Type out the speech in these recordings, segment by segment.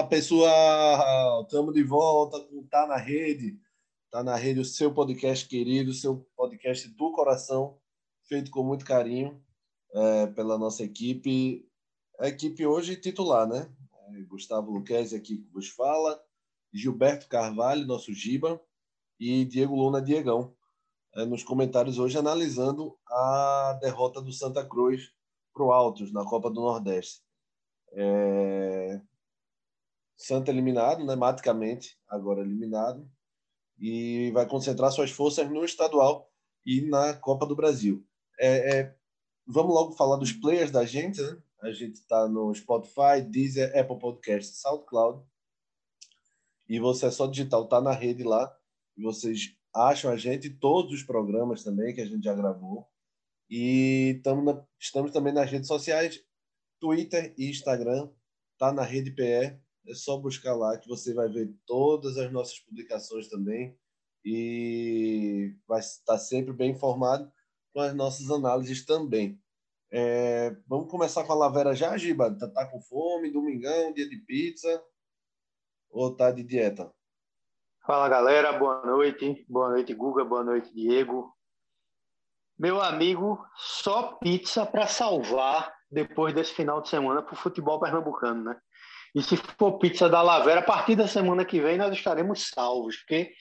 Fala pessoal, estamos de volta com Tá na Rede. Tá na Rede, o seu podcast querido, o seu podcast do coração, feito com muito carinho é, pela nossa equipe. A equipe hoje titular, né? É, Gustavo Luquezzi aqui que vos fala, Gilberto Carvalho, nosso Giba, e Diego Luna Diegão. É, nos comentários hoje analisando a derrota do Santa Cruz para o Altos na Copa do Nordeste. É... Santa eliminado, né, maticamente, agora eliminado, e vai concentrar suas forças no estadual e na Copa do Brasil. É, é... Vamos logo falar dos players da gente, né? A gente está no Spotify, Deezer, Apple Podcast, SoundCloud. E você é só digitar, tá na rede lá. Vocês acham a gente, todos os programas também que a gente já gravou. E na, estamos também nas redes sociais, Twitter e Instagram, tá na Rede PE. É só buscar lá que você vai ver todas as nossas publicações também e vai estar sempre bem informado com as nossas análises também. É, vamos começar com a Lavera já, Giba? Tá, tá com fome? Domingão, dia de pizza? Ou tá de dieta? Fala galera, boa noite. Boa noite, Guga. Boa noite, Diego. Meu amigo, só pizza para salvar depois desse final de semana para o futebol pernambucano, né? E se for pizza da Lavera, a partir da semana que vem nós estaremos salvos, porque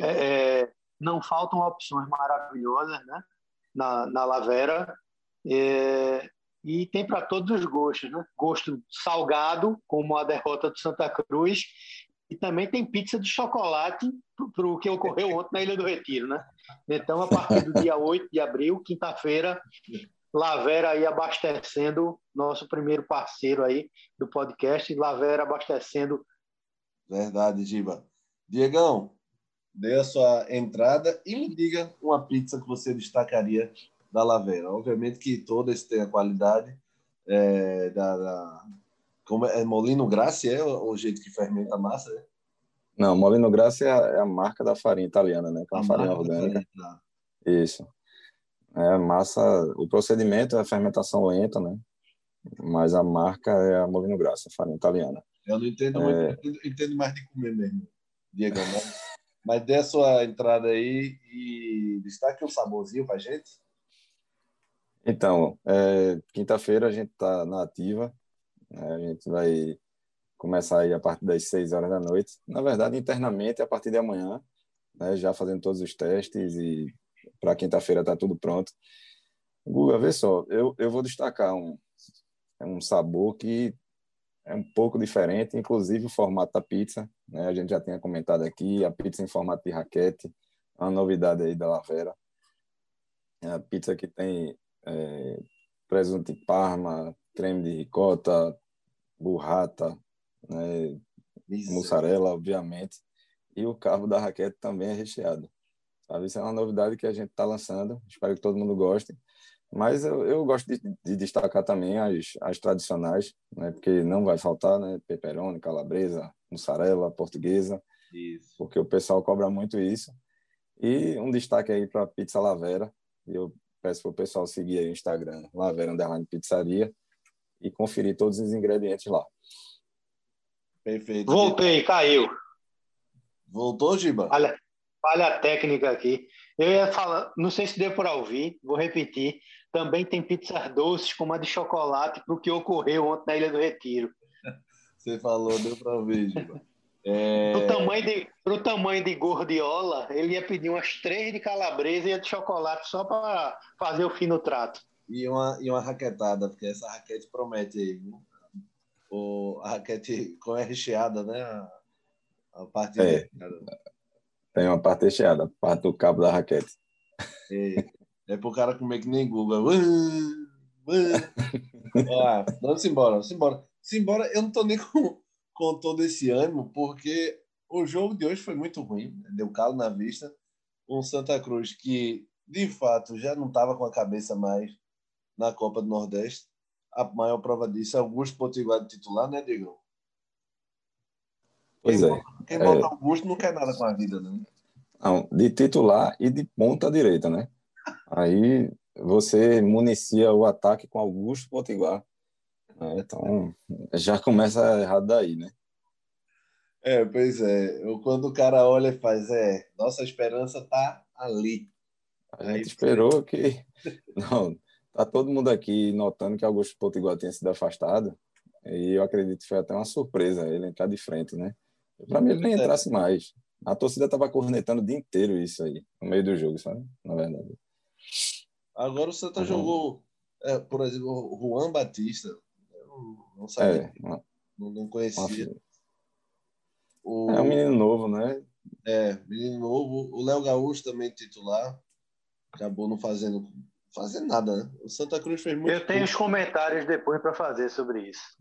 é, é não faltam opções maravilhosas né? na, na Lavera. É, e tem para todos os gostos, né? Gosto salgado, como a derrota do Santa Cruz, e também tem pizza de chocolate para o que ocorreu ontem na Ilha do Retiro, né? Então, a partir do dia 8 de abril, quinta-feira, Lavera aí abastecendo, nosso primeiro parceiro aí do podcast, Lavera abastecendo. Verdade, Giba. Diegão, dê a sua entrada e me diga uma pizza que você destacaria da Lavera. Obviamente que todas têm a qualidade é, da, da como é, Molino Grassi é o jeito que fermenta a massa, né? Não, Molino Grassi é a, é a marca da farinha italiana, né? Que é uma farinha orgânica. Farinha, tá. Isso. É massa, o procedimento é a fermentação lenta, né? Mas a marca é a Molino Grassi, a farinha italiana. Eu não entendo é... muito, eu entendo mais de comer mesmo, Diego. Mas, mas dê a sua entrada aí e destaque um saborzinho pra gente. Então, é, quinta-feira a gente tá na ativa, né? A gente vai começar aí a partir das 6 horas da noite. Na verdade, internamente, a partir de amanhã, né? já fazendo todos os testes e para quinta-feira está tudo pronto. Guga, vê só, eu, eu vou destacar um, um sabor que é um pouco diferente, inclusive o formato da pizza. Né? A gente já tinha comentado aqui, a pizza em formato de raquete, uma novidade aí da Lavera. É a pizza que tem é, presunto de parma, creme de ricota, burrata, né, mussarela, obviamente, e o cabo da raquete também é recheado. Sabe? Isso é uma novidade que a gente está lançando, espero que todo mundo goste. Mas eu, eu gosto de, de, destacar também as, as tradicionais, né? porque não vai faltar né? pepperoni, calabresa, mussarela, portuguesa, isso. porque o pessoal cobra muito isso. E um destaque aí para a Pizza Lavera, eu peço para o pessoal seguir aí o Instagram, Lavera Underline Pizzaria, e conferir todos os ingredientes lá. Perfeito. Voltei, caiu. Voltou, Giba? Olha, olha a técnica aqui. Eu ia falar, não sei se deu para ouvir, vou repetir. Também tem pizzas doces, como a de chocolate, para o que ocorreu ontem na Ilha do Retiro. Você falou, deu para ouvir, Giba. É... Pro, tamanho de, pro tamanho de gordiola, ele ia pedir umas três de calabresa e a de chocolate só para fazer o fim no trato. E uma, e uma raquetada, porque essa raquete promete aí, viu? O, a raquete com é recheada, né? A, a parte é, Tem uma parte recheada, parte do cabo da raquete. É, é pro cara comer que nem Google. vamos embora, vamos embora. Se embora, eu não tô nem com, com todo esse ânimo, porque o jogo de hoje foi muito ruim, né? deu calo na vista. Um Santa Cruz que, de fato, já não estava com a cabeça mais na Copa do Nordeste. A maior prova disso é Augusto Potiguar titular, né, Diego? Pois quem é. Bota, quem bota é. Augusto não quer nada com a vida, né? Não, de titular e de ponta direita, né? Aí você municia o ataque com Augusto Potiguar. Né? Então, já começa errado daí, né? É, pois é. Quando o cara olha e faz, é, nossa esperança tá ali. A gente Aí, esperou que. Não, tá todo mundo aqui notando que Augusto Potiguar tinha sido afastado. E eu acredito que foi até uma surpresa ele entrar de frente, né? Para mim, ele nem entrasse mais. A torcida tava cornetando o dia inteiro isso aí, no meio do jogo, sabe? Na verdade. Agora o Santa uhum. jogou, é, por exemplo, o Juan Batista. Eu não sabia. É, uma, não, não, conhecia. Uma... O... É um menino novo, né? É, menino novo. O Léo Gaúcho também titular. Acabou não fazendo, fazendo nada, né? O Santa Cruz fez muito. Eu tenho os comentários depois para fazer sobre isso.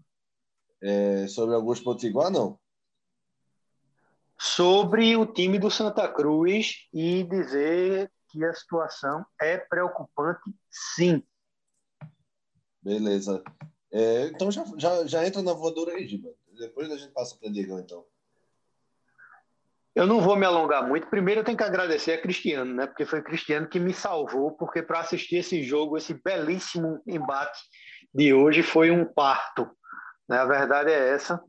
É, sobre Augusto Potiguar, não? Sobre o time do Santa Cruz e dizer que a situação é preocupante, sim. Beleza. É, então já, já, já entra na voadora aí, Giba. Depois a gente passa para o Diegão, então. Eu não vou me alongar muito. Primeiro eu tenho que agradecer a Cristiano, né? Porque foi o Cristiano que me salvou, porque para assistir esse jogo, esse belíssimo embate de hoje foi um parto. Né? A verdade é essa.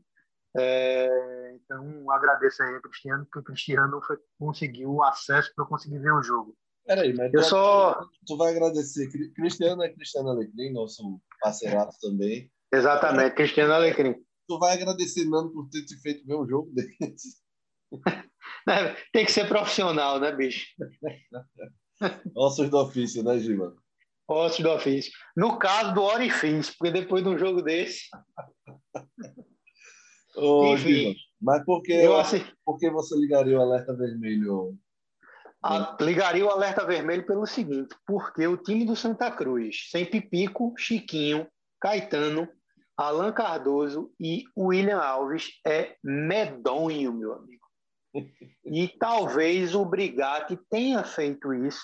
É, então, agradeço aí a Cristiano, porque o Cristiano foi, conseguiu acesso para eu conseguir ver o jogo. Peraí, mas eu tu, só... tu vai agradecer. Cristiano é Cristiano Alecrim, nosso parceirato também. Exatamente, Cristiano Alecrim. Tu vai agradecer, Nando, por ter te feito ver um jogo desse. Tem que ser profissional, né, bicho? Ossos do ofício, né, Gima? Ossos do ofício. No caso do Orifício, porque depois de um jogo desse. Ô, Enfim, mas por que, eu, por que você ligaria o alerta vermelho? A, ligaria o alerta vermelho pelo seguinte: porque o time do Santa Cruz, sem Pipico, Chiquinho, Caetano, Alan Cardoso e William Alves, é medonho, meu amigo. E talvez o Brigatti tenha feito isso.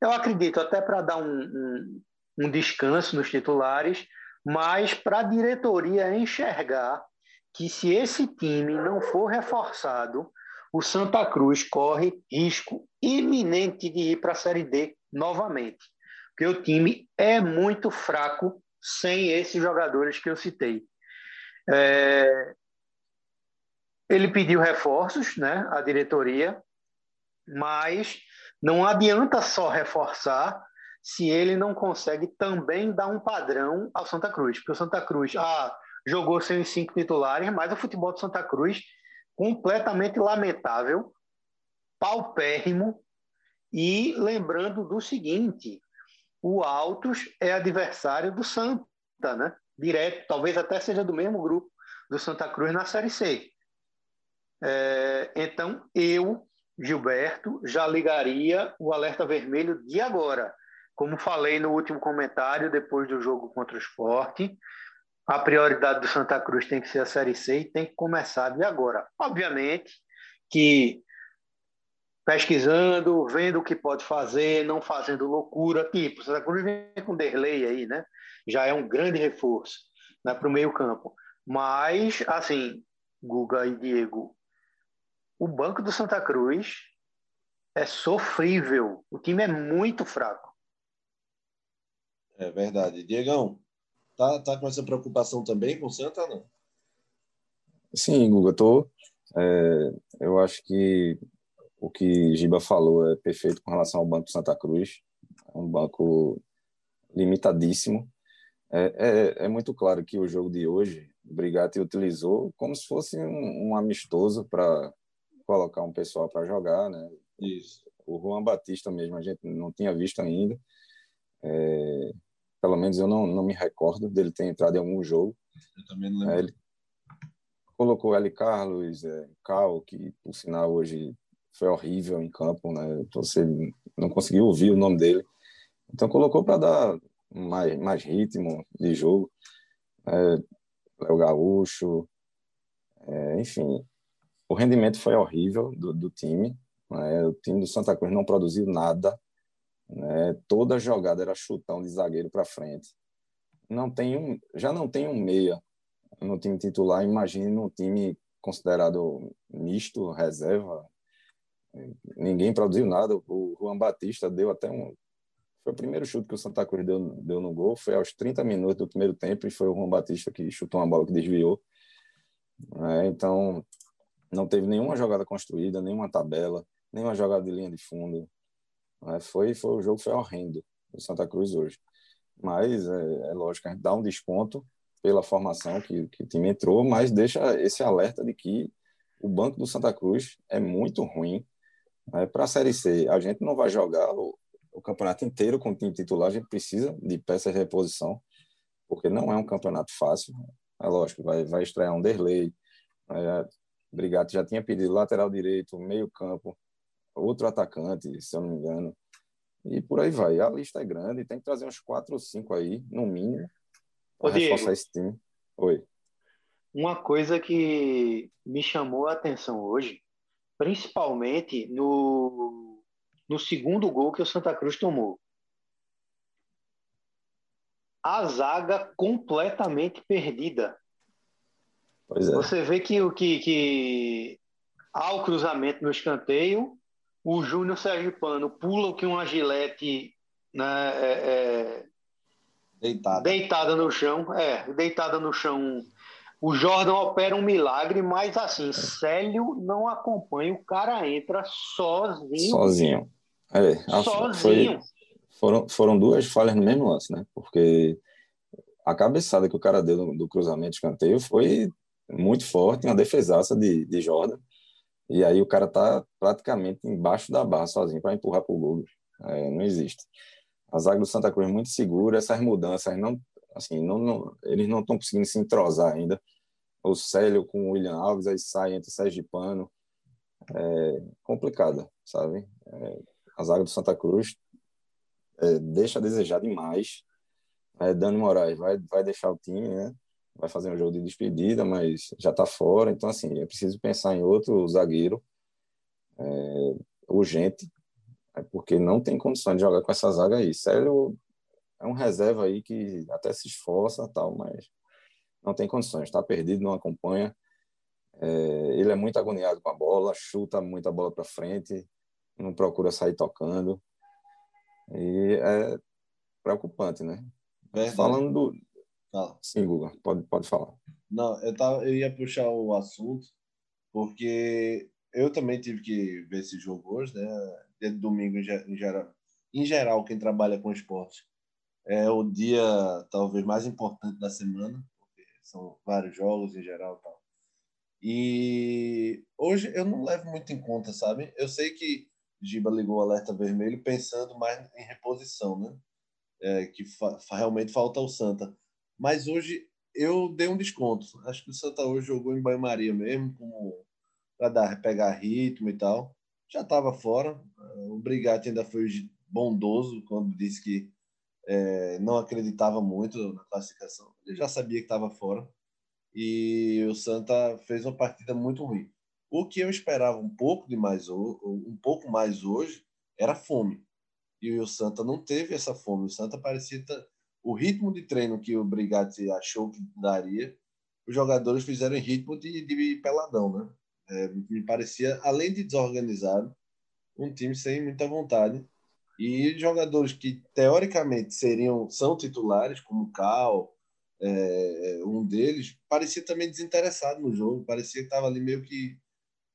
Eu acredito, até para dar um, um, um descanso nos titulares, mas para a diretoria enxergar que se esse time não for reforçado, o Santa Cruz corre risco iminente de ir para a Série D novamente. Porque o time é muito fraco sem esses jogadores que eu citei. É... Ele pediu reforços, né, a diretoria, mas não adianta só reforçar se ele não consegue também dar um padrão ao Santa Cruz. Porque o Santa Cruz, ah, jogou sem os cinco titulares, mas o futebol do Santa Cruz completamente lamentável, paupérrimo, e lembrando do seguinte, o Altos é adversário do Santa, né? Direto, talvez até seja do mesmo grupo do Santa Cruz na Série C. É, então, eu, Gilberto, já ligaria o alerta vermelho de agora. Como falei no último comentário, depois do jogo contra o esporte, a prioridade do Santa Cruz tem que ser a Série C e tem que começar de agora. Obviamente que pesquisando, vendo o que pode fazer, não fazendo loucura, tipo, Santa Cruz vem com Derlei aí, né? Já é um grande reforço né, para o meio campo. Mas, assim, Guga e Diego, o banco do Santa Cruz é sofrível. O time é muito fraco. É verdade. Diegão, Tá, tá com essa preocupação também com o Santa, não? Sim, Guga, tô. É, eu acho que o que Giba falou é perfeito com relação ao Banco Santa Cruz. É um banco limitadíssimo. É, é, é, muito claro que o jogo de hoje, o Brigatti utilizou como se fosse um, um amistoso para colocar um pessoal para jogar, né? Isso. O Juan Batista mesmo a gente não tinha visto ainda. É, pelo menos eu não, não me recordo dele ter entrado em algum jogo. Eu também não lembro. É, ele colocou L. Carlos, é, Cal, que por sinal hoje foi horrível em campo, né? Você não conseguiu ouvir o nome dele. Então colocou para dar mais, mais ritmo de jogo. É, Léo Gaúcho, é, enfim, o rendimento foi horrível do, do time. Né? O time do Santa Cruz não produziu nada. Né? Toda jogada era chutão de zagueiro para frente. Não tem um, já não tem um meia no time titular. Imagine num time considerado misto, reserva. Ninguém produziu nada. O Juan Batista deu até um. Foi o primeiro chute que o Santa Cruz deu, deu no gol. Foi aos 30 minutos do primeiro tempo e foi o Juan Batista que chutou uma bola que desviou. É, então, não teve nenhuma jogada construída, nenhuma tabela, nenhuma jogada de linha de fundo. É, foi, foi o jogo foi horrendo do Santa Cruz hoje. Mas é, é lógico, a gente dá um desconto pela formação que, que o time entrou, mas deixa esse alerta de que o banco do Santa Cruz é muito ruim. Né? Para a Série C, a gente não vai jogar o, o, campeonato inteiro com o time titular, a gente precisa de peças de reposição, porque não é um campeonato fácil. É lógico, vai, vai estrear um Derlei, né? Brigatti já tinha pedido lateral direito, meio campo, outro atacante, se eu não me engano. E por aí vai. A lista é grande, tem que trazer uns quatro ou cinco aí, no mínimo, para reforçar esse time. Oi. Uma coisa que me chamou a atenção hoje, principalmente no, no segundo gol que o Santa Cruz tomou. A zaga completamente perdida. Pois é. Você vê que o que, que há o cruzamento no escanteio, o Júnior Sergipano pula que uma gilete né, é, é, deitada. deitada no chão, é, deitada no chão. O Jordan opera um milagre, mas assim, Célio não acompanha, o cara entra sozinho. Sozinho. É, sozinho. Foi, foram, foram duas falhas no mesmo lance, né? Porque a cabeçada que o cara deu do, do cruzamento de escanteio foi muito forte, uma defesaça de, de Jordan. E aí o cara tá praticamente embaixo da barra sozinho para empurrar pro gol. É, não existe. A zaga do Santa Cruz é muito segura, essas mudanças não, assim, não, não eles não estão conseguindo se entrosar ainda. O Célio com o William Alves, aí sai entre Sérgio Pano. É complicada, sabe? É, a zaga do Santa Cruz é, deixa a desejar demais. É, Dani Moraes vai, vai deixar o time, né? Vai fazer um jogo de despedida, mas já está fora. Então, assim, é preciso pensar em outro zagueiro é, urgente, é porque não tem condições de jogar com essa zaga aí. Sério, é um reserva aí que até se esforça tal, mas não tem condições. Está perdido, não acompanha. É, ele é muito agoniado com a bola, chuta muita bola para frente, não procura sair tocando. E é preocupante, né? Verdade. Falando do, Fala. Sim, Guga, pode, pode falar. Não, eu, tava, eu ia puxar o assunto, porque eu também tive que ver esse jogo hoje, né? De domingo, em geral, em geral, quem trabalha com esporte é o dia talvez mais importante da semana, porque são vários jogos em geral tal. E hoje eu não levo muito em conta, sabe? Eu sei que Giba ligou o alerta vermelho pensando mais em reposição, né? É, que fa realmente falta o Santa. Mas hoje eu dei um desconto. Acho que o Santa hoje jogou em banho-maria mesmo, como para pegar ritmo e tal. Já estava fora. O Brigatti ainda foi bondoso quando disse que é, não acreditava muito na classificação. Ele já sabia que estava fora. E o Santa fez uma partida muito ruim. O que eu esperava um pouco de mais um pouco mais hoje era fome. E o Santa não teve essa fome. O Santa parecia o ritmo de treino que o Brigatti achou que daria, os jogadores fizeram em ritmo de, de peladão, né? É, me parecia, além de desorganizado, um time sem muita vontade. E jogadores que, teoricamente, seriam são titulares, como o Cal, é, um deles, parecia também desinteressado no jogo, parecia que estava ali meio que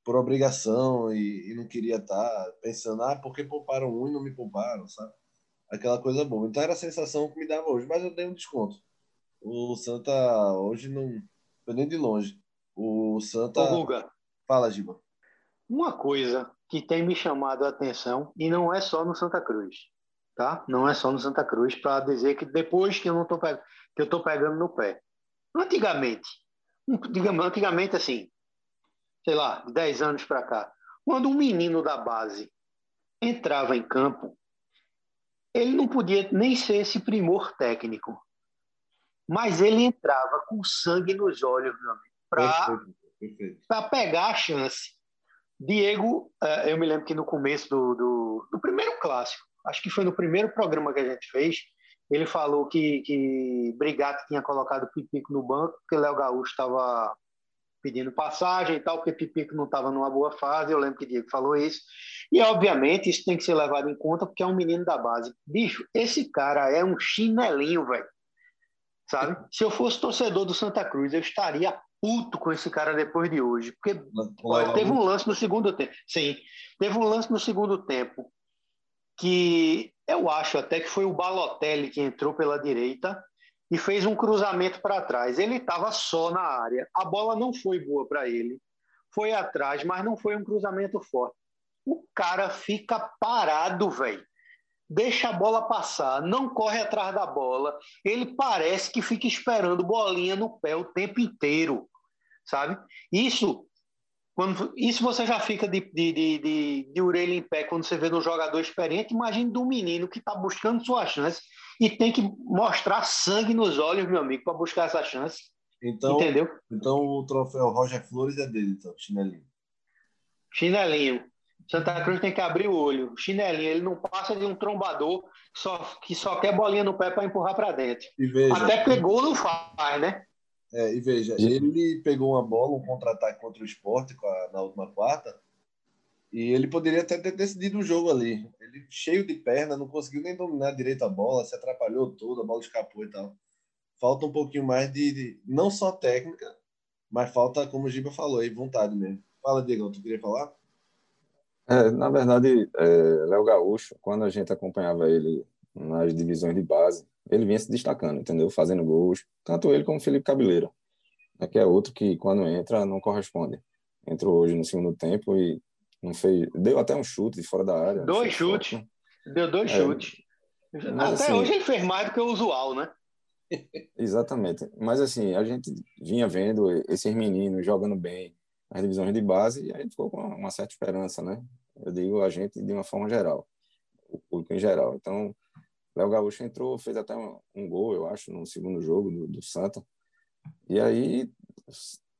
por obrigação e, e não queria estar tá pensando, ah, por que pouparam um e não me pouparam, sabe? Aquela coisa boa. Então era a sensação que me dava hoje, mas eu dei um desconto. O Santa hoje não foi nem de longe. O Santa. Ô, Guga. Fala, Giba. Uma coisa que tem me chamado a atenção, e não é só no Santa Cruz, tá? Não é só no Santa Cruz, para dizer que depois que eu não tô pe... que eu tô pegando no pé. Antigamente, digamos, antigamente assim, sei lá, 10 anos para cá, quando um menino da base entrava em campo, ele não podia nem ser esse primor técnico, mas ele entrava com sangue nos olhos, para pegar a chance. Diego, é, eu me lembro que no começo do, do, do, primeiro clássico, acho que foi no primeiro programa que a gente fez, ele falou que, que Brigatti tinha colocado o Pipico no banco, porque Léo Gaúcho estava pedindo passagem e tal, porque Pipico não estava numa boa fase. Eu lembro que Diego falou isso. E, obviamente, isso tem que ser levado em conta porque é um menino da base. Bicho, esse cara é um chinelinho, velho. Sabe? Se eu fosse torcedor do Santa Cruz, eu estaria puto com esse cara depois de hoje. Porque olha, teve um lance no segundo tempo. Sim, teve um lance no segundo tempo que eu acho até que foi o Balotelli que entrou pela direita e fez um cruzamento para trás. Ele estava só na área. A bola não foi boa para ele. Foi atrás, mas não foi um cruzamento forte. O cara fica parado, velho. Deixa a bola passar, não corre atrás da bola. Ele parece que fica esperando bolinha no pé o tempo inteiro, sabe? Isso quando, isso você já fica de, de, de, de, de orelha em pé quando você vê no jogador experiente. Imagine do menino que está buscando sua chance e tem que mostrar sangue nos olhos, meu amigo, para buscar essa chance. Então, Entendeu? Então o troféu Roger Flores é dele, então, chinelinho. Chinelinho. Santa Cruz tem que abrir o olho. Chinelinho, ele não passa de um trombador só, que só quer bolinha no pé para empurrar para dentro. Veja, Até pegou não faz, né? É, e veja, ele pegou uma bola, um contra-ataque contra o esporte na última quarta, e ele poderia até ter decidido o jogo ali. Ele, cheio de perna, não conseguiu nem dominar direito a bola, se atrapalhou todo, a bola escapou e tal. Falta um pouquinho mais de, de não só técnica, mas falta, como o Giba falou, aí, vontade mesmo. Fala, Diego, tu queria falar? É, na verdade, é, Léo Gaúcho, quando a gente acompanhava ele nas divisões de base, ele vinha se destacando, entendeu? Fazendo gols, tanto ele como Felipe Cabeleira, né, que é outro que quando entra não corresponde. Entrou hoje no segundo tempo e não fez, deu até um chute de fora da área. Dois chutes, deu dois é, chutes. Até assim, hoje ele fez mais do que o usual, né? Exatamente. Mas assim, a gente vinha vendo esses meninos jogando bem nas divisões de base e a gente ficou com uma certa esperança, né? Eu digo a gente de uma forma geral, o público em geral. Então, Léo Gaúcho entrou, fez até um, um, gol, eu acho, no segundo jogo do, do Santa. E aí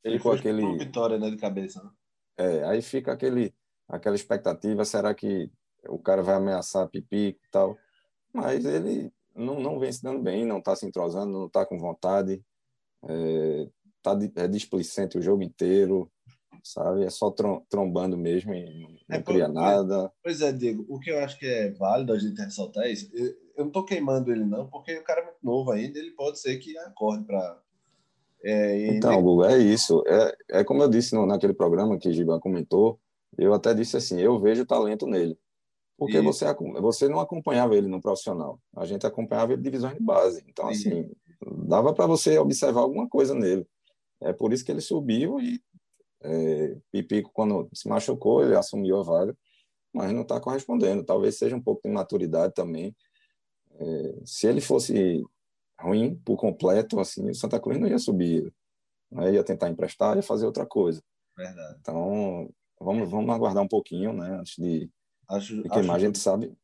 ele ficou aquele uma vitória né, de cabeça, né? É, aí fica aquele aquela expectativa, será que o cara vai ameaçar Pipico e tal? Mas ele não, não vem se dando bem, não está se entrosando, não está com vontade, é, tá, é displicente o jogo inteiro, sabe? É só trombando mesmo e não é, cria nada. Pois é, Diego, o que eu acho que é válido a gente ressaltar é isso. Eu, eu não tô queimando ele, não, porque o cara é muito novo ainda, ele pode ser que acorde para. É, então, Google, é isso. É, é como eu disse no, naquele programa que Giban comentou, eu até disse assim: eu vejo talento nele. Porque você, você não acompanhava ele no profissional, a gente acompanhava ele divisões de base. Então, assim, dava para você observar alguma coisa nele. É por isso que ele subiu e é, Pipico, quando se machucou, ele assumiu a vaga, mas não está correspondendo. Talvez seja um pouco de maturidade também. É, se ele fosse ruim por completo, assim, o Santa Cruz não ia subir, né? ia tentar emprestar, ia fazer outra coisa. Verdade. Então, vamos, vamos aguardar um pouquinho, né, antes de, acho, de queimar. Acho... A gente sabe,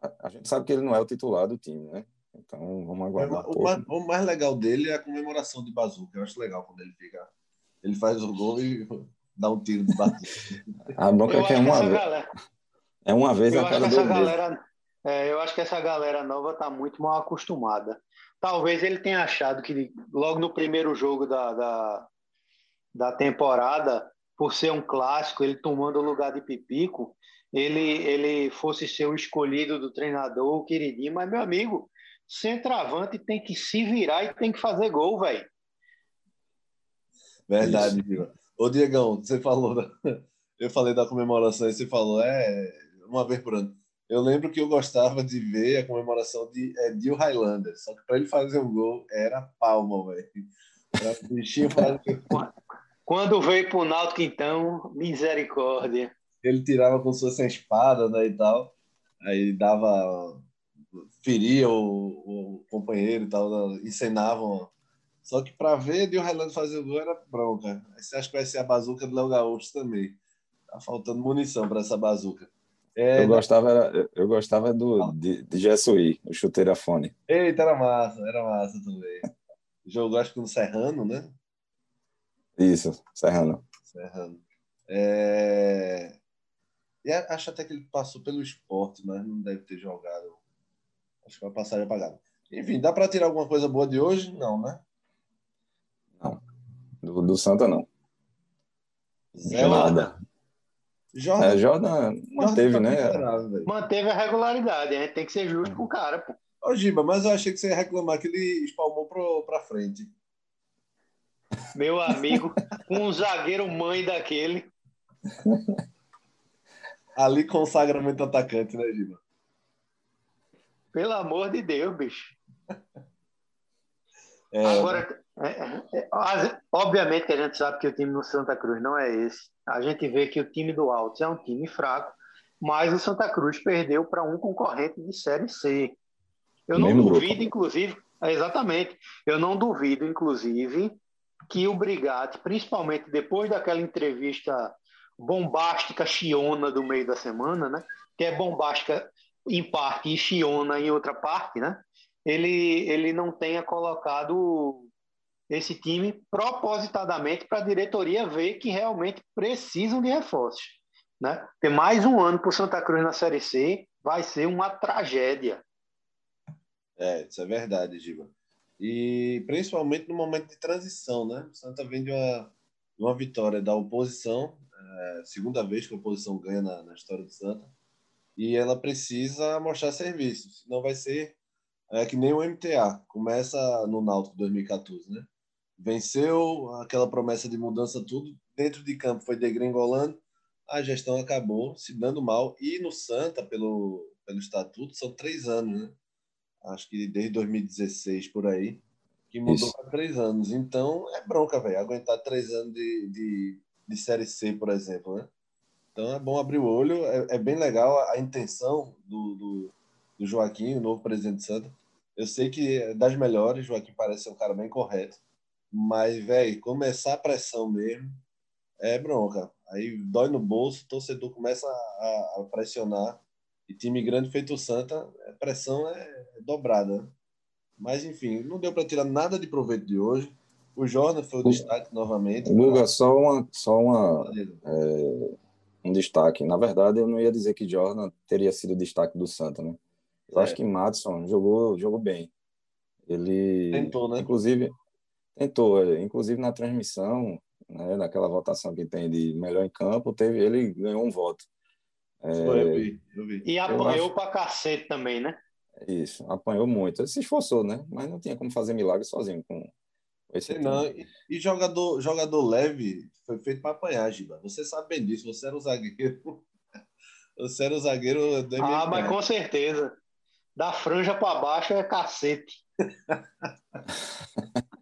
a, a, gente sabe que ele não é o titular do time, né? Então, vamos aguardar. O, um mais, o mais legal dele é a comemoração de Bazuca. Eu acho legal quando ele fica ele faz o gol e dá um tiro de bazuca. a bronca é que é uma vez. Galera... É uma vez a cada dois galera... É, eu acho que essa galera nova está muito mal acostumada. Talvez ele tenha achado que logo no primeiro jogo da, da, da temporada, por ser um clássico, ele tomando o lugar de Pipico, ele, ele fosse ser o escolhido do treinador, o queridinho. Mas, meu amigo, centroavante tem que se virar e tem que fazer gol, velho. Verdade, viu? Ô, Diegão, você falou. Da... Eu falei da comemoração e você falou, é, uma vez por ano. Eu lembro que eu gostava de ver a comemoração de Edil Highlander, só que para ele fazer um gol era palma, velho. O bichinho fazer. Quando veio pro Náutico, então, misericórdia. Ele tirava com sua sem espada, né, e tal. Aí dava. feria o, o companheiro e tal, encenavam só que para ver Dio Highlander fazer o gol era bronca. Aí você acha que vai ser a bazuca do Léo Gaúcho também. Tá faltando munição para essa bazuca. É, eu, gostava, eu gostava do, de, de Jesuí, o chuteiro fone. Eita, era massa, era massa também. Jogou, acho que no Serrano, né? Isso, Serrano. Serrano. É... E acho até que ele passou pelo esporte, mas não deve ter jogado. Acho que vai passar apagado. Enfim, dá para tirar alguma coisa boa de hoje? Não, né? Não. Do, do Santa, não. Zé Nada. Jordan, é, Jordan manteve, Jordan né? Manteve a regularidade, a gente tem que ser justo com o cara, pô. Ô, Giba, mas eu achei que você ia reclamar que ele espalmou pro, pra frente. Meu amigo, um zagueiro mãe daquele. Ali consagramento atacante, né, Giba? Pelo amor de Deus, bicho. É... Agora, é, é, é, obviamente que a gente sabe que o time do Santa Cruz não é esse. A gente vê que o time do Altos é um time fraco, mas o Santa Cruz perdeu para um concorrente de Série C. Eu não Mesmo duvido, grupo. inclusive, é, exatamente, eu não duvido, inclusive, que o Brigatti, principalmente depois daquela entrevista bombástica chiona do meio da semana, né? Que é bombástica em parte e chiona em outra parte, né? Ele, ele não tenha colocado esse time propositadamente para a diretoria ver que realmente precisam de reforços. Né? Ter mais um ano para o Santa Cruz na Série C vai ser uma tragédia. É, isso é verdade, Giba. E principalmente no momento de transição, né? O Santa vem de uma, de uma vitória da oposição, é, segunda vez que a oposição ganha na, na, história do Santa, e ela precisa mostrar serviço, senão vai ser é, que nem o MTA, começa no Náutico 2014, né? Venceu aquela promessa de mudança tudo, dentro de campo foi degringolando, a gestão acabou se dando mal, e no Santa, pelo, pelo estatuto, são três anos, né? Acho que desde 2016 por aí, que mudou para três anos. Então é bronca, velho, aguentar três anos de, de, de, Série C, por exemplo, né? Então é bom abrir o olho, é, é bem legal a, a intenção do, do, do, Joaquim, o novo presidente de Santa. Eu sei que é das melhores, Joaquim parece ser um cara bem correto, mas, velho, começar a pressão mesmo é bronca. Aí dói no bolso, o torcedor começa a, a pressionar e time grande feito o Santa, a pressão é dobrada. Mas, enfim, não deu para tirar nada de proveito de hoje. O Jordan foi o destaque novamente. Luga, só, uma, só uma, é, um destaque. Na verdade, eu não ia dizer que Jordan teria sido o destaque do Santa, né? Eu é. acho que Madison jogou, jogou bem. Ele. Tentou, né? Inclusive, tentou. É, inclusive, na transmissão, né, naquela votação que tem de melhor em campo, teve, ele ganhou um voto. É, eu vi, eu vi. E apanhou acho... pra cacete também, né? Isso, apanhou muito. Ele se esforçou, né? Mas não tinha como fazer milagre sozinho com esse não, e, e, jogador, jogador leve foi feito para apanhar, Giba. Você sabe bem disso. Você era o zagueiro. Você era o zagueiro do Ah, mas com certeza. Da franja para baixo é cacete.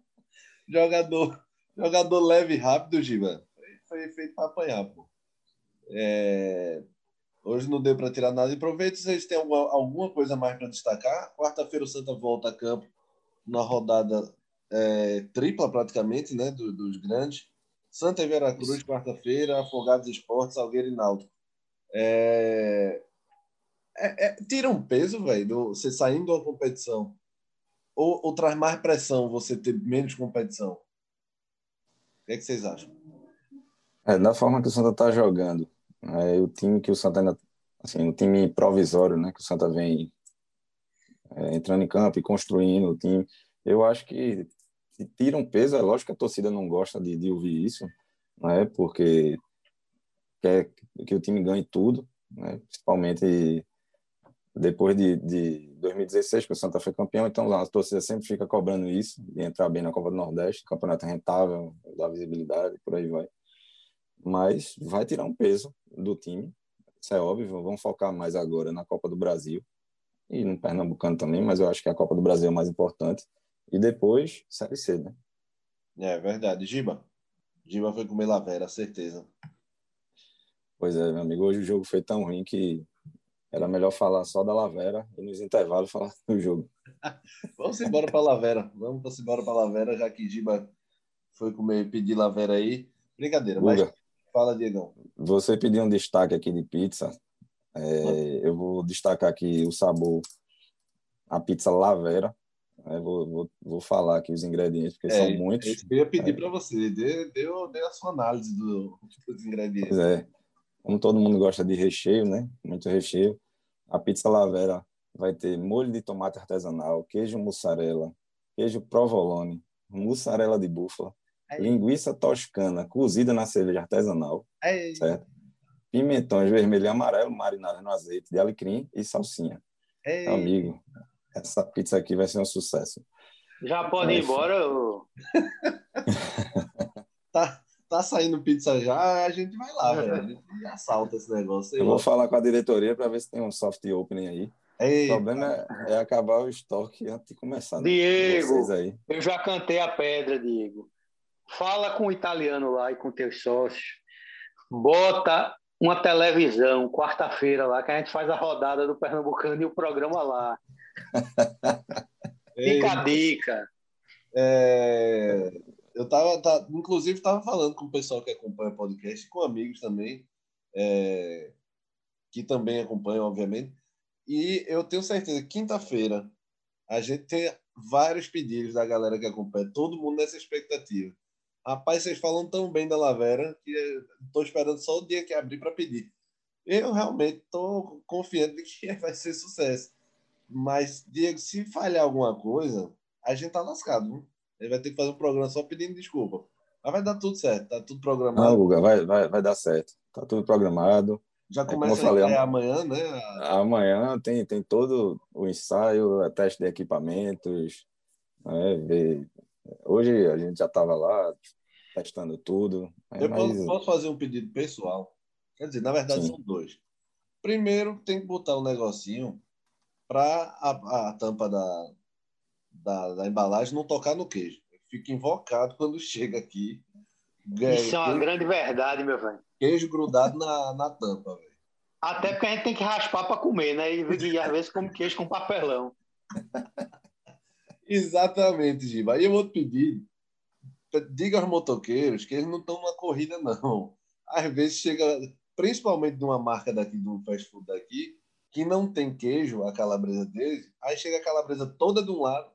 jogador, jogador leve e rápido, Giba. Foi feito para apanhar, pô. É, Hoje não deu para tirar nada de proveito. Vocês têm alguma, alguma coisa mais para destacar? Quarta-feira o Santa volta a campo na rodada é, tripla, praticamente, né, do, dos grandes. Santa e Veracruz, quarta-feira, Afogados Esportes, Salgueiro e Náutico. É... É, é, tira um peso, velho, você saindo da competição. Ou, ou, traz mais pressão você ter menos competição? O que, é que vocês acham? É, da forma que o Santa está jogando, é, o time que o Santa ainda, assim, o time provisório, né, que o Santa vem é, entrando em campo e construindo o time, eu acho que tira um peso. É lógico que a torcida não gosta de, de ouvir isso, né, porque quer que o time ganhe tudo, né, principalmente depois de, de 2016, que o Santa foi campeão, então a torcida sempre fica cobrando isso, de entrar bem na Copa do Nordeste, campeonato rentável, dar visibilidade, por aí vai. Mas vai tirar um peso do time, isso é óbvio. Vamos focar mais agora na Copa do Brasil e no Pernambucano também, mas eu acho que a Copa do Brasil é mais importante. E depois, Série C, né? É verdade. Giba. Giba foi comer Lavera, certeza. Pois é, meu amigo. Hoje o jogo foi tão ruim que era melhor falar só da Lavera e nos intervalos falar do jogo. Vamos embora para Lavera. Vamos embora para Lavera, já que Giba foi comer, pedir Lavera aí. Brincadeira, Uga. mas Fala, Diegão. Você pediu um destaque aqui de pizza. É, eu vou destacar aqui o sabor, a pizza Lavera. É, vou, vou, vou, falar aqui os ingredientes, porque é, são muitos. Eu ia pedir é. para você, dê, dê, dê, a sua análise do, dos ingredientes. Pois é. Como todo mundo gosta de recheio, né? Muito recheio. A pizza Lavera vai ter molho de tomate artesanal, queijo mussarela, queijo provolone, mussarela de búfala, linguiça toscana cozida na cerveja artesanal, certo? Pimentões vermelho e amarelo marinados no azeite de alecrim e salsinha. Ei. Amigo, essa pizza aqui vai ser um sucesso. Já pode ir embora? tá, tá saindo pizza já, a gente vai lá, velho. A gente assalta esse negócio. Eu vou falar com a diretoria para ver se tem um soft opening aí. Eita. O problema é, é, acabar o estoque antes de começar. Né? Diego, eu já cantei a pedra, Diego. Fala com o italiano lá e com teus sócios. Bota uma televisão, quarta-feira lá, que a gente faz a rodada do Pernambucano e o programa lá. Fica a dica. É, eu tava, tá, inclusive, estava falando com o pessoal que acompanha o podcast, com amigos também, é, que também acompanham, obviamente. E eu tenho certeza, quinta-feira, a gente tem vários pedidos da galera que acompanha, todo mundo nessa expectativa. Rapaz, vocês falam tão bem da Lavera que estou esperando só o dia que abrir para pedir. Eu realmente estou confiante de que vai ser sucesso. Mas, Diego, se falhar alguma coisa, a gente tá lascado. Viu? Ele vai ter que fazer um programa só pedindo desculpa. Mas vai dar tudo certo, tá tudo programado. Não, Guga, vai, vai, vai dar certo. Tá tudo programado. Já começa é, falei, amanhã, né? Amanhã tem, tem todo o ensaio, teste de equipamentos. Né? Ver... Hoje a gente já estava lá testando tudo. Né? Eu mas... posso fazer um pedido pessoal. Quer dizer, na verdade Sim. são dois. Primeiro, tem que botar um negocinho para a, a tampa da, da, da, embalagem não tocar no queijo. Fica invocado quando chega aqui. Isso é uma queijo, grande verdade, meu velho. Queijo grudado na, na tampa, velho. Até porque a gente tem que raspar para comer, né? E, e às vezes come queijo com papelão. Exatamente, Giba. Aí eu vou pedir, diga aos motoqueiros que eles não estão numa corrida, não. Às vezes chega, principalmente de uma marca daqui, de um fast food daqui, que não tem queijo, a calabresa deles, aí chega a calabresa toda de um lado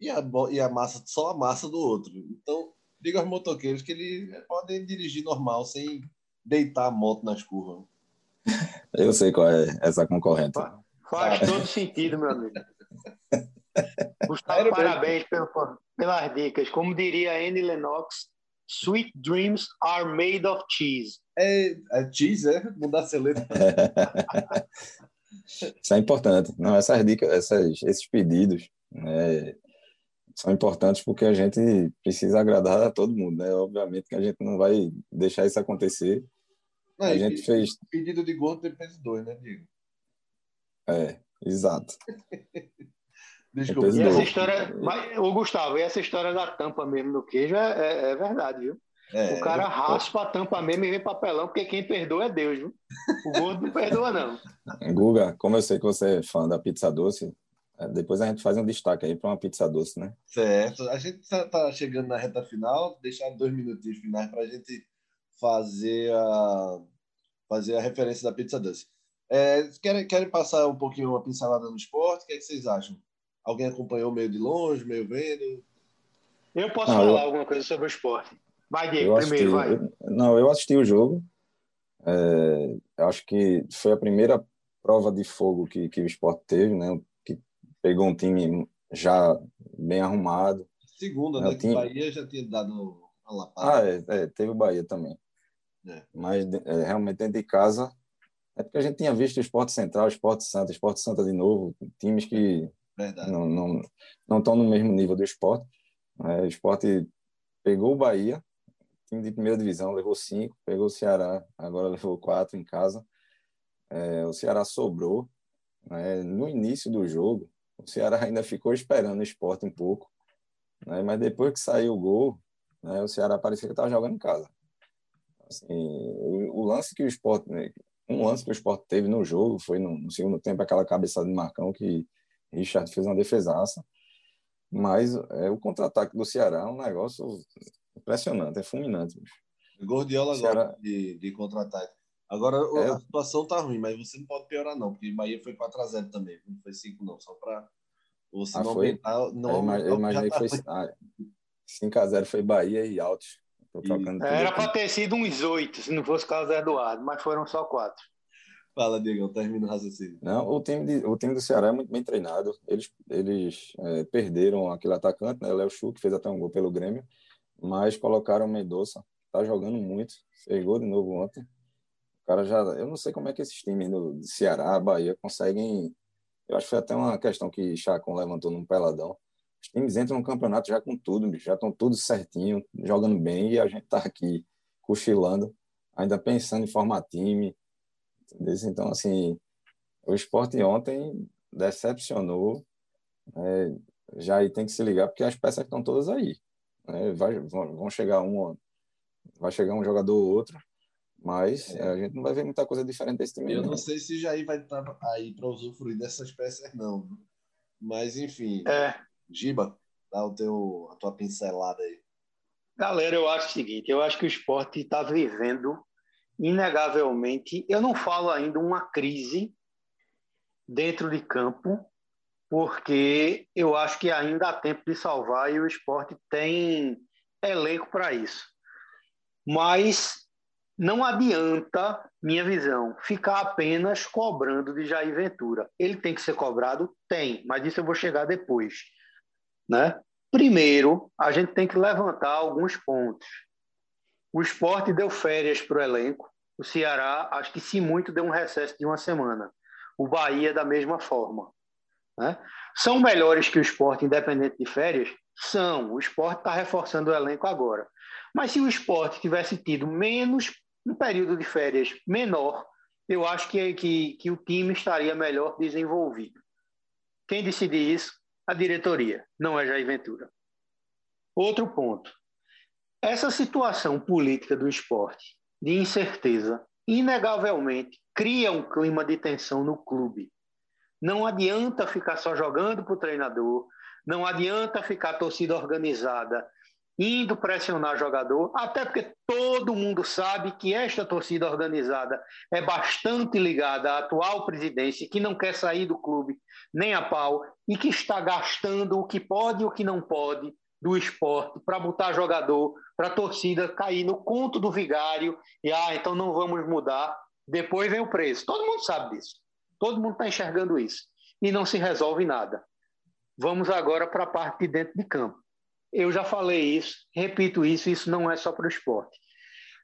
e a, e a massa, só a massa do outro. Então, diga aos motoqueiros que eles podem dirigir normal, sem deitar a moto nas curvas. Eu sei qual é essa concorrente. Faz todo sentido, meu amigo. Gustavo, parabéns pelo, pelas dicas. Como diria Annie Lennox, sweet dreams are made of cheese. É, é cheese, é? Mudar a letra. Isso é importante. Não, essas dicas, essas, esses pedidos né, são importantes porque a gente precisa agradar a todo mundo, né? Obviamente que a gente não vai deixar isso acontecer. Não, a gente fez pedido de gordo tem peso dois, né, Diego? É, exato. Desculpa. E essa história, mas, o Gustavo, e essa história da tampa mesmo do queijo é, é, é verdade, viu? É, o cara raspa a tampa mesmo e vem papelão, porque quem perdoa é Deus, viu? O gordo não perdoa, não. Guga, como eu sei que você é fã da pizza doce, é, depois a gente faz um destaque aí para uma pizza doce, né? Certo. A gente está tá chegando na reta final, deixar dois minutinhos finais para a gente fazer a, fazer a referência da pizza doce. É, querem, querem passar um pouquinho uma pincelada no esporte? O que, é que vocês acham? Alguém acompanhou meio de longe, meio vendo? Eu posso ah, falar eu... alguma coisa sobre o esporte. Vai, Diego, primeiro, vai. Eu, não, eu assisti o jogo. É, acho que foi a primeira prova de fogo que, que o esporte teve, né? Que pegou um time já bem arrumado. Segunda, né? Time... O Bahia já tinha dado a lapada. Ah, é, é, teve o Bahia também. É. Mas é, realmente dentro de casa, é porque a gente tinha visto o Esporte Central, o Esporte Santa, o Esporte Santa de novo, times que Verdade. não não não estão no mesmo nível do esporte. É, o esporte pegou o Bahia, time de primeira divisão, levou cinco, pegou o Ceará, agora levou quatro em casa. É, o Ceará sobrou. Né? No início do jogo, o Ceará ainda ficou esperando o esporte um pouco, né? mas depois que saiu o gol, né, o Ceará parecia que estava jogando em casa. Assim, o, o, lance que o esporte, né, um lance que o esporte teve no jogo foi no, no segundo tempo, aquela cabeçada de Marcão que Richard fez uma defesaça. Mas é, o contra-ataque do Ceará é um negócio impressionante, é fulminante. Bicho. Gordiola Ceará... agora de, de contra-ataque. Agora é... a situação tá ruim, mas você não pode piorar, não, porque Bahia foi 4x0 também, não foi 5, não, só para você ah, não foi? aumentar. Não, eu, imaginei que foi. Ah, 5x0 foi Bahia e Altos. Era para ter sido uns 8, se não fosse o caso do Eduardo, mas foram só 4. Fala, Diego, termina o raciocínio. Não, o time, de, o time do Ceará é muito bem treinado. Eles, eles é, perderam aquele atacante, né? Léo Chu, que fez até um gol pelo Grêmio, mas colocaram o Mendonça, tá jogando muito, fez gol de novo ontem. O cara já. Eu não sei como é que esses times do Ceará, Bahia, conseguem. Eu acho que foi até uma questão que Chacon levantou num peladão. Os times entram no campeonato já com tudo, já estão todos certinho, jogando bem, e a gente está aqui cochilando, ainda pensando em formar time. Entendeu? Então, assim, o esporte ontem decepcionou. É, já aí tem que se ligar, porque as peças estão todas aí. Né? Vai, vão chegar um, vai chegar um jogador ou outro, mas é. a gente não vai ver muita coisa diferente desse time. Eu não, não sei se Jair vai estar aí para usufruir dessas peças, não. Mas, enfim. É. Giba, dá o teu, a tua pincelada aí. Galera, eu acho o seguinte: eu acho que o esporte está vivendo, inegavelmente, eu não falo ainda uma crise dentro de campo, porque eu acho que ainda há tempo de salvar e o esporte tem elenco para isso. Mas não adianta, minha visão, ficar apenas cobrando de Jair Ventura. Ele tem que ser cobrado? Tem, mas isso eu vou chegar depois. Né? Primeiro, a gente tem que levantar alguns pontos. O esporte deu férias para o elenco. O Ceará, acho que se muito, deu um recesso de uma semana. O Bahia, da mesma forma. Né? São melhores que o esporte, independente de férias? São. O esporte está reforçando o elenco agora. Mas se o esporte tivesse tido menos um período de férias menor, eu acho que, que, que o time estaria melhor desenvolvido. Quem decide isso? A diretoria, não é Jair Ventura. Outro ponto. Essa situação política do esporte, de incerteza, inegavelmente cria um clima de tensão no clube. Não adianta ficar só jogando para o treinador, não adianta ficar torcida organizada indo pressionar jogador, até porque todo mundo sabe que esta torcida organizada é bastante ligada à atual presidência, que não quer sair do clube nem a pau e que está gastando o que pode e o que não pode do esporte para botar jogador, para a torcida cair no conto do vigário e, ah, então não vamos mudar, depois vem o preço. Todo mundo sabe disso. Todo mundo está enxergando isso. E não se resolve nada. Vamos agora para a parte de dentro de campo. Eu já falei isso, repito isso, isso não é só para o esporte.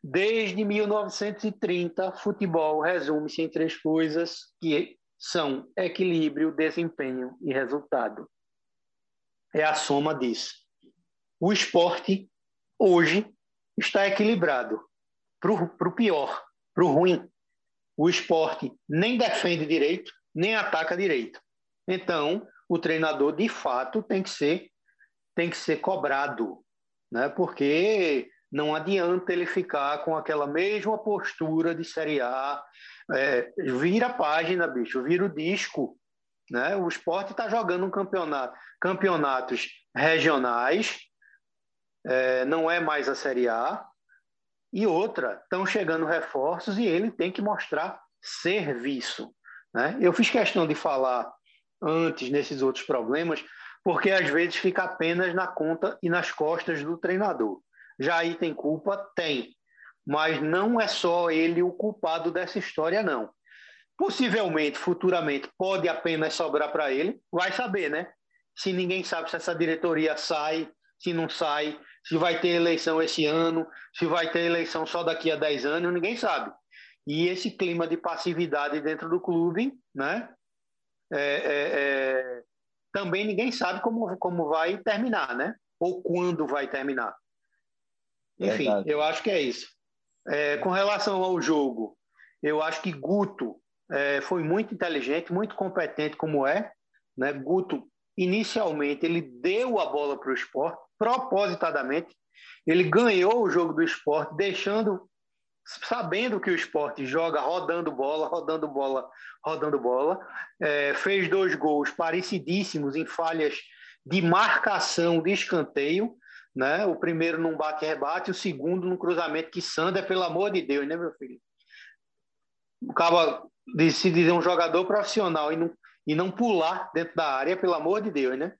Desde 1930, futebol resume-se em três coisas que são equilíbrio, desempenho e resultado. É a soma disso. O esporte, hoje, está equilibrado para o pior, para o ruim. O esporte nem defende direito, nem ataca direito. Então, o treinador, de fato, tem que ser tem que ser cobrado, né? porque não adianta ele ficar com aquela mesma postura de Série A. É, vira a página, bicho, vira o disco. Né? O esporte está jogando um campeonato, campeonatos regionais, é, não é mais a Série A. E outra, estão chegando reforços e ele tem que mostrar serviço. Né? Eu fiz questão de falar antes nesses outros problemas, porque às vezes fica apenas na conta e nas costas do treinador. Já aí tem culpa? Tem. Mas não é só ele o culpado dessa história, não. Possivelmente, futuramente, pode apenas sobrar para ele, vai saber, né? Se ninguém sabe se essa diretoria sai, se não sai, se vai ter eleição esse ano, se vai ter eleição só daqui a 10 anos, ninguém sabe. E esse clima de passividade dentro do clube, né? É, é, é, também ninguém sabe como, como vai terminar, né? Ou quando vai terminar. Enfim, Verdade. eu acho que é isso. É, com relação ao jogo, eu acho que Guto é, foi muito inteligente, muito competente como é. Né? Guto, inicialmente, ele deu a bola para o esporte, propositadamente. Ele ganhou o jogo do esporte, deixando sabendo que o esporte joga rodando bola, rodando bola, rodando bola, é, fez dois gols parecidíssimos em falhas de marcação de escanteio, né? O primeiro num bate-rebate, o segundo num cruzamento que Sander, pelo amor de Deus, né, meu filho? Acaba de se dizer um jogador profissional e não, e não pular dentro da área, pelo amor de Deus, né?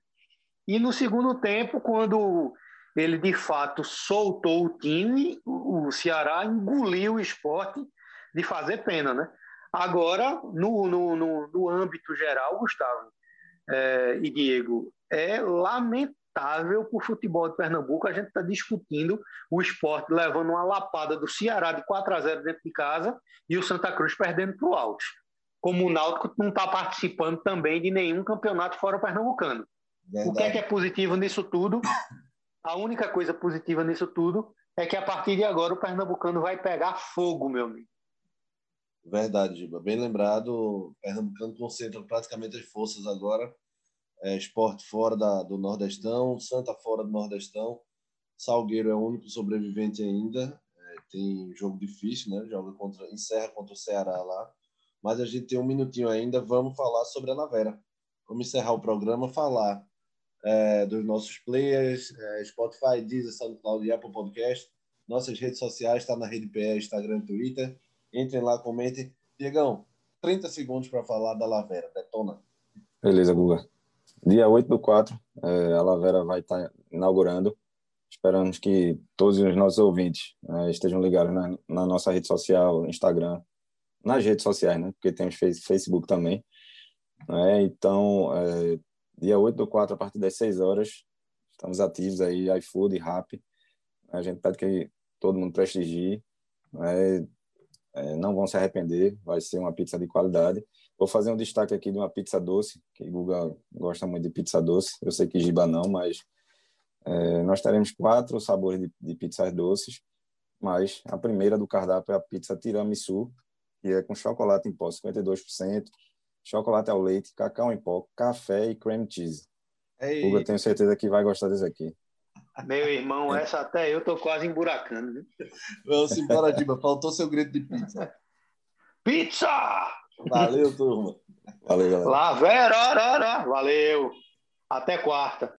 E no segundo tempo, quando ele de fato soltou o time, o Ceará engoliu o esporte de fazer pena, né? Agora, no, no, no, no âmbito geral, Gustavo é, e Diego, é lamentável para o futebol de Pernambuco a gente está discutindo o esporte levando uma lapada do Ceará de 4 a 0 dentro de casa e o Santa Cruz perdendo para o Altos. Como o Náutico não está participando também de nenhum campeonato fora pernambucano. Verdade. O que é que é positivo nisso tudo? A única coisa positiva nisso tudo é que a partir de agora o Pernambucano vai pegar fogo, meu amigo. Verdade, Giba. Bem lembrado. O Pernambucano concentra praticamente as forças agora. É, esporte fora da, do Nordestão, Santa fora do Nordestão. Salgueiro é o único sobrevivente ainda. É, tem jogo difícil, né? Joga contra, encerra contra o Ceará lá. Mas a gente tem um minutinho ainda. Vamos falar sobre a Navera. Vamos encerrar o programa, falar é, dos nossos players, é, Spotify, Deezer, SoundCloud e Apple Podcast. Nossas redes sociais, está na Rede PE, Instagram, Twitter. Entrem lá, comentem. Diegão, 30 segundos para falar da Lavera. Detona. Beleza, Guga. Dia 8 do 4, é, a Lavera vai estar tá inaugurando. Esperamos que todos os nossos ouvintes né, estejam ligados na, na, nossa rede social, Instagram, nas redes sociais, né? Porque temos Facebook também. Né? Então, é, dia 8 do 4, a partir das 6 horas, estamos ativos aí, iFood, Rap. A gente pede que todo mundo prestigie. Né? É, não vão se arrepender, vai ser uma pizza de qualidade. Vou fazer um destaque aqui de uma pizza doce, que Guga gosta muito de pizza doce. Eu sei que Giba não, mas é, nós teremos quatro sabores de, de pizzas doces, mas a primeira do cardápio é a pizza tiramisu, que é com chocolate em pó 52%, chocolate ao leite, cacau em pó, café e cream cheese. Ei. Guga, tenho certeza que vai gostar desse aqui. Meu irmão, essa até eu tô quase emburacando. Vamos embora, Diba. Faltou seu grito de pizza. Pizza! Valeu, turma. Valeu, galera. Lavera, Valeu. Até quarta.